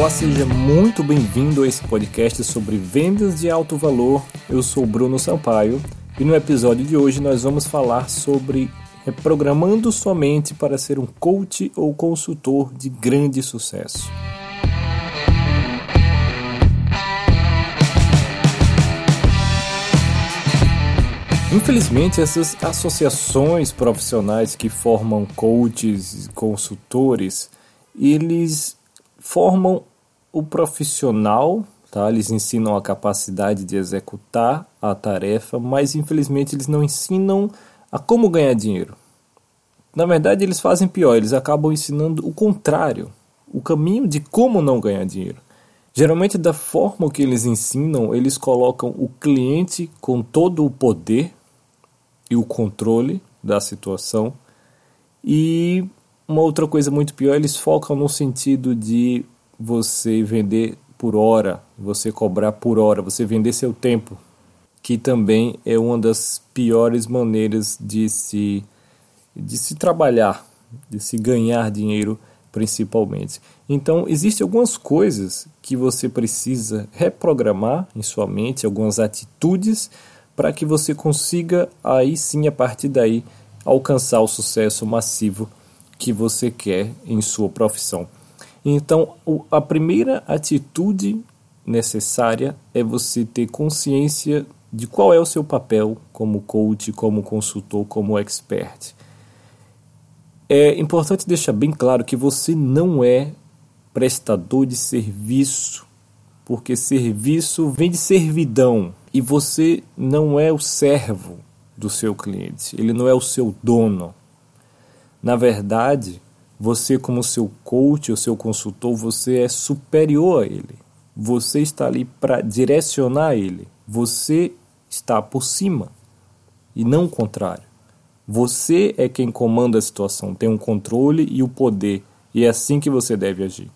Olá, seja muito bem-vindo a esse podcast sobre vendas de alto valor. Eu sou Bruno Sampaio e no episódio de hoje nós vamos falar sobre reprogramando sua mente para ser um coach ou consultor de grande sucesso. Infelizmente, essas associações profissionais que formam coaches consultores, eles formam o profissional, tá? Eles ensinam a capacidade de executar a tarefa, mas infelizmente eles não ensinam a como ganhar dinheiro. Na verdade, eles fazem pior, eles acabam ensinando o contrário, o caminho de como não ganhar dinheiro. Geralmente, da forma que eles ensinam, eles colocam o cliente com todo o poder e o controle da situação. E uma outra coisa muito pior, eles focam no sentido de você vender por hora, você cobrar por hora, você vender seu tempo, que também é uma das piores maneiras de se de se trabalhar, de se ganhar dinheiro principalmente. Então, existem algumas coisas que você precisa reprogramar em sua mente, algumas atitudes para que você consiga aí sim a partir daí alcançar o sucesso massivo que você quer em sua profissão. Então, a primeira atitude necessária é você ter consciência de qual é o seu papel como coach, como consultor, como expert. É importante deixar bem claro que você não é prestador de serviço, porque serviço vem de servidão. E você não é o servo do seu cliente, ele não é o seu dono. Na verdade, você, como seu coach ou seu consultor, você é superior a ele. Você está ali para direcionar ele. Você está por cima e não o contrário. Você é quem comanda a situação, tem o um controle e o poder, e é assim que você deve agir.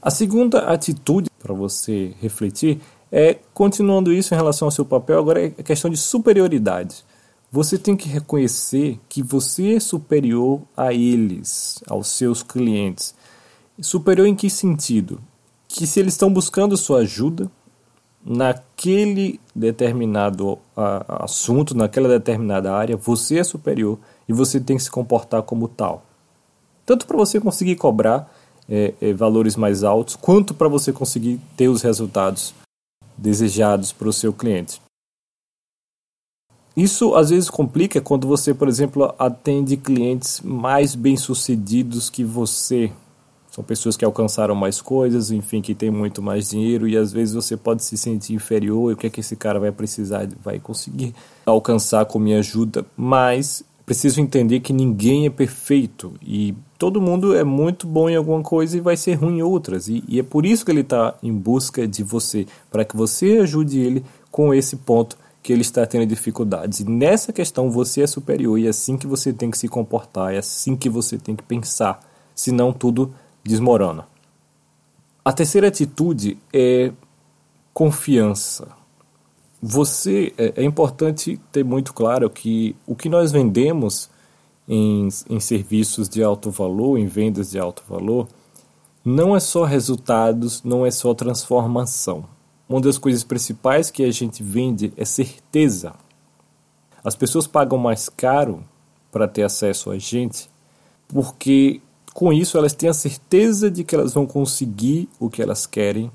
A segunda atitude para você refletir é, continuando isso em relação ao seu papel, agora é questão de superioridade. Você tem que reconhecer que você é superior a eles, aos seus clientes. Superior em que sentido? Que se eles estão buscando sua ajuda naquele determinado assunto, naquela determinada área, você é superior e você tem que se comportar como tal. Tanto para você conseguir cobrar é, é, valores mais altos, quanto para você conseguir ter os resultados desejados para o seu cliente. Isso às vezes complica quando você, por exemplo, atende clientes mais bem-sucedidos que você. São pessoas que alcançaram mais coisas, enfim, que têm muito mais dinheiro e às vezes você pode se sentir inferior. E o que é que esse cara vai precisar, vai conseguir alcançar com minha ajuda? Mas preciso entender que ninguém é perfeito e todo mundo é muito bom em alguma coisa e vai ser ruim em outras. E, e é por isso que ele está em busca de você, para que você ajude ele com esse ponto que ele está tendo dificuldades. E nessa questão você é superior e é assim que você tem que se comportar, é assim que você tem que pensar, senão tudo desmorona. A terceira atitude é confiança. Você é, é importante ter muito claro que o que nós vendemos em, em serviços de alto valor, em vendas de alto valor, não é só resultados, não é só transformação. Uma das coisas principais que a gente vende é certeza. As pessoas pagam mais caro para ter acesso a gente, porque com isso elas têm a certeza de que elas vão conseguir o que elas querem.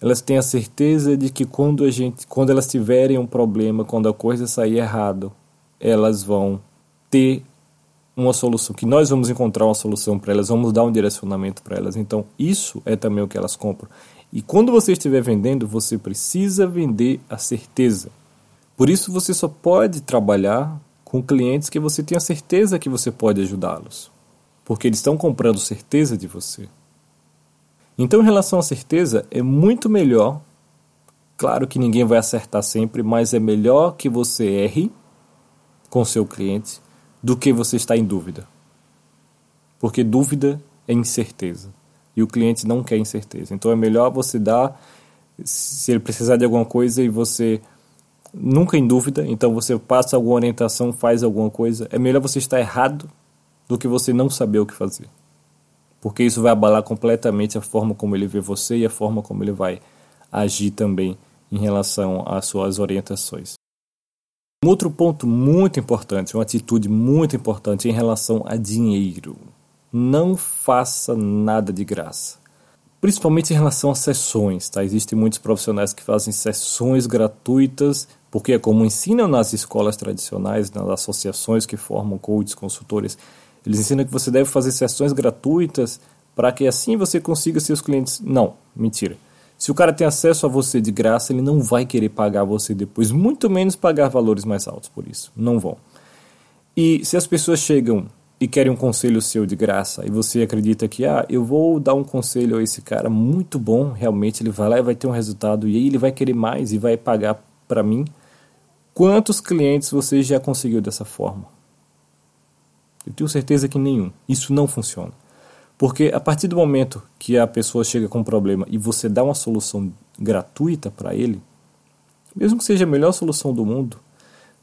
Elas têm a certeza de que quando a gente, quando elas tiverem um problema, quando a coisa sair errado, elas vão ter uma solução, que nós vamos encontrar uma solução para elas, vamos dar um direcionamento para elas. Então, isso é também o que elas compram. E quando você estiver vendendo, você precisa vender a certeza. Por isso, você só pode trabalhar com clientes que você tenha certeza que você pode ajudá-los, porque eles estão comprando certeza de você. Então, em relação à certeza, é muito melhor. Claro que ninguém vai acertar sempre, mas é melhor que você erre com seu cliente do que você está em dúvida. Porque dúvida é incerteza. E o cliente não quer incerteza. Então é melhor você dar, se ele precisar de alguma coisa e você nunca em dúvida, então você passa alguma orientação, faz alguma coisa, é melhor você estar errado do que você não saber o que fazer. porque isso vai abalar completamente a forma como ele vê você e a forma como ele vai agir também em relação às suas orientações. Um outro ponto muito importante, uma atitude muito importante em relação a dinheiro. Não faça nada de graça. Principalmente em relação a sessões, tá? Existem muitos profissionais que fazem sessões gratuitas, porque é como ensinam nas escolas tradicionais, nas associações que formam coaches, consultores, eles ensinam que você deve fazer sessões gratuitas para que assim você consiga seus clientes. Não, mentira. Se o cara tem acesso a você de graça, ele não vai querer pagar você depois, muito menos pagar valores mais altos por isso. Não vão. E se as pessoas chegam e querem um conselho seu de graça e você acredita que, ah, eu vou dar um conselho a esse cara muito bom, realmente ele vai lá e vai ter um resultado e aí ele vai querer mais e vai pagar para mim, quantos clientes você já conseguiu dessa forma? Eu tenho certeza que nenhum. Isso não funciona. Porque a partir do momento que a pessoa chega com um problema e você dá uma solução gratuita para ele, mesmo que seja a melhor solução do mundo,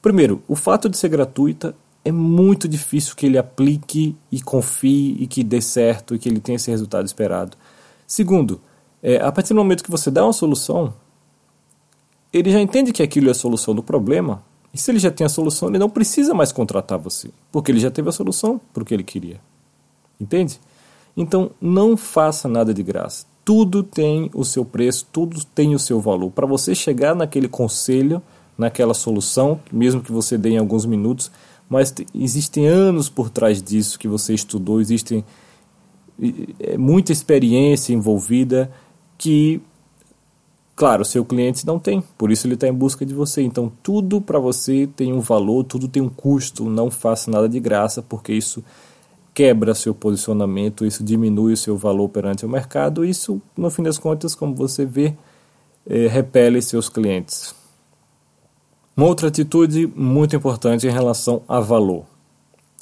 primeiro, o fato de ser gratuita é muito difícil que ele aplique e confie e que dê certo e que ele tenha esse resultado esperado. Segundo, é, a partir do momento que você dá uma solução, ele já entende que aquilo é a solução do problema e se ele já tem a solução, ele não precisa mais contratar você, porque ele já teve a solução para o que ele queria. Entende? Então, não faça nada de graça. Tudo tem o seu preço, tudo tem o seu valor. Para você chegar naquele conselho, naquela solução, mesmo que você dê em alguns minutos, mas existem anos por trás disso que você estudou, existem é, muita experiência envolvida que Claro, seu cliente não tem, por isso ele está em busca de você. Então, tudo para você tem um valor, tudo tem um custo. Não faça nada de graça, porque isso quebra seu posicionamento, isso diminui o seu valor perante o mercado. Isso, no fim das contas, como você vê, é, repele seus clientes. Uma outra atitude muito importante em relação a valor.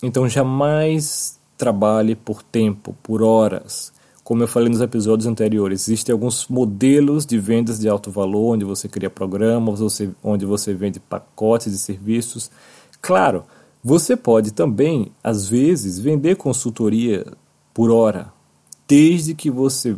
Então, jamais trabalhe por tempo, por horas. Como eu falei nos episódios anteriores, existem alguns modelos de vendas de alto valor, onde você cria programas, onde você vende pacotes de serviços. Claro, você pode também, às vezes, vender consultoria por hora, desde que você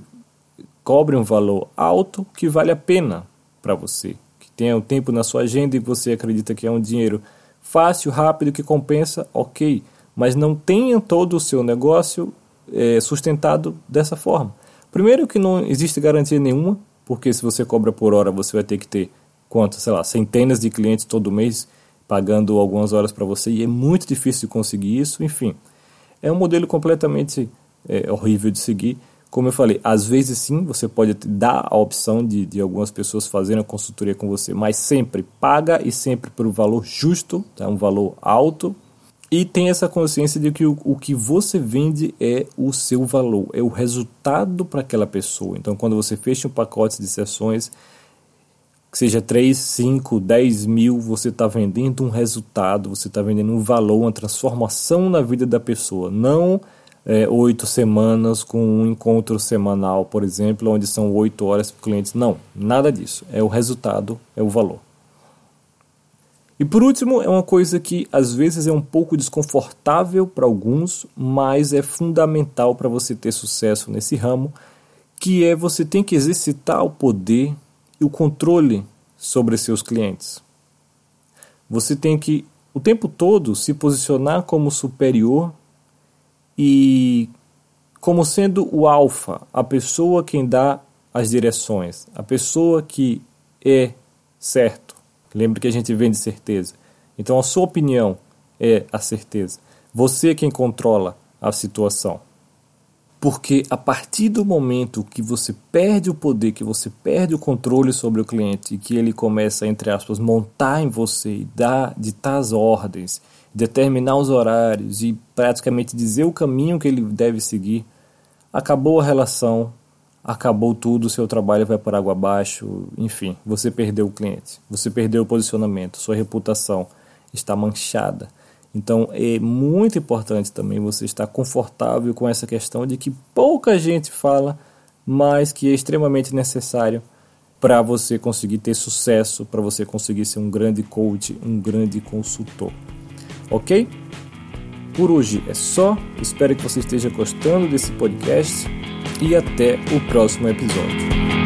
cobre um valor alto que vale a pena para você, tenha um tempo na sua agenda e você acredita que é um dinheiro fácil, rápido, que compensa, ok, mas não tenha todo o seu negócio é, sustentado dessa forma. Primeiro que não existe garantia nenhuma, porque se você cobra por hora, você vai ter que ter quanto, sei lá, centenas de clientes todo mês pagando algumas horas para você e é muito difícil conseguir isso. Enfim, é um modelo completamente é, horrível de seguir. Como eu falei, às vezes sim, você pode dar a opção de, de algumas pessoas fazerem a consultoria com você, mas sempre paga e sempre por um valor justo, tá? um valor alto, e tem essa consciência de que o, o que você vende é o seu valor, é o resultado para aquela pessoa. Então, quando você fecha um pacote de sessões, que seja 3, 5, 10 mil, você está vendendo um resultado, você está vendendo um valor, uma transformação na vida da pessoa. Não é, oito semanas com um encontro semanal, por exemplo, onde são oito horas para clientes. Não, nada disso. É o resultado, é o valor. E por último, é uma coisa que às vezes é um pouco desconfortável para alguns, mas é fundamental para você ter sucesso nesse ramo, que é você tem que exercitar o poder e o controle sobre seus clientes. Você tem que o tempo todo se posicionar como superior e como sendo o alfa, a pessoa quem dá as direções, a pessoa que é certo Lembre que a gente vende certeza. Então a sua opinião é a certeza. Você é quem controla a situação. Porque a partir do momento que você perde o poder, que você perde o controle sobre o cliente e que ele começa, entre aspas, montar em você e dar, ditar as ordens, determinar os horários e praticamente dizer o caminho que ele deve seguir, acabou a relação, acabou tudo, seu trabalho vai por água abaixo, enfim, você perdeu o cliente, você perdeu o posicionamento, sua reputação está manchada. Então é muito importante também você estar confortável com essa questão de que pouca gente fala, mas que é extremamente necessário para você conseguir ter sucesso, para você conseguir ser um grande coach, um grande consultor. Ok? Por hoje é só. Espero que você esteja gostando desse podcast e até o próximo episódio.